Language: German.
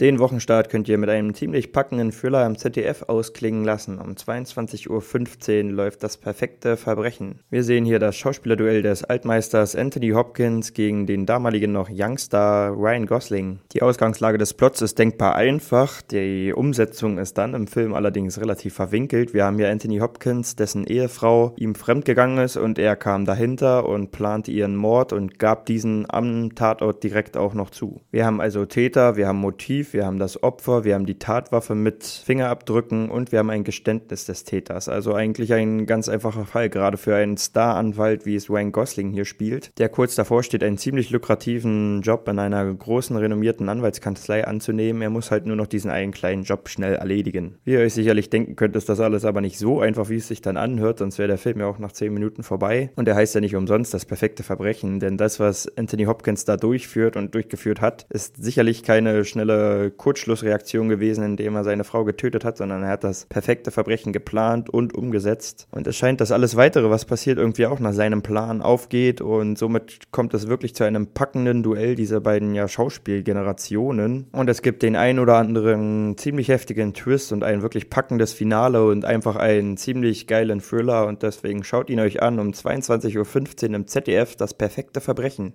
Den Wochenstart könnt ihr mit einem ziemlich packenden Thriller am ZDF ausklingen lassen. Um 22.15 Uhr läuft das perfekte Verbrechen. Wir sehen hier das Schauspielerduell des Altmeisters Anthony Hopkins gegen den damaligen noch Youngstar Ryan Gosling. Die Ausgangslage des Plots ist denkbar einfach, die Umsetzung ist dann im Film allerdings relativ verwinkelt. Wir haben hier Anthony Hopkins, dessen Ehefrau ihm fremdgegangen ist und er kam dahinter und plante ihren Mord und gab diesen am Tatort direkt auch noch zu. Wir haben also Täter, wir haben Motiv, wir haben das Opfer, wir haben die Tatwaffe mit Fingerabdrücken und wir haben ein Geständnis des Täters. Also eigentlich ein ganz einfacher Fall, gerade für einen Star-Anwalt, wie es Wayne Gosling hier spielt, der kurz davor steht, einen ziemlich lukrativen Job in einer großen, renommierten Anwaltskanzlei anzunehmen. Er muss halt nur noch diesen einen kleinen Job schnell erledigen. Wie ihr euch sicherlich denken könnt, ist das alles aber nicht so einfach, wie es sich dann anhört, sonst wäre der Film ja auch nach 10 Minuten vorbei. Und er heißt ja nicht umsonst das perfekte Verbrechen, denn das, was Anthony Hopkins da durchführt und durchgeführt hat, ist sicherlich keine schnelle Kurzschlussreaktion gewesen, indem er seine Frau getötet hat, sondern er hat das perfekte Verbrechen geplant und umgesetzt. Und es scheint, dass alles weitere, was passiert, irgendwie auch nach seinem Plan aufgeht und somit kommt es wirklich zu einem packenden Duell dieser beiden ja Schauspielgenerationen. Und es gibt den ein oder anderen ziemlich heftigen Twist und ein wirklich packendes Finale und einfach einen ziemlich geilen Thriller und deswegen schaut ihn euch an um 22.15 Uhr im ZDF, das perfekte Verbrechen.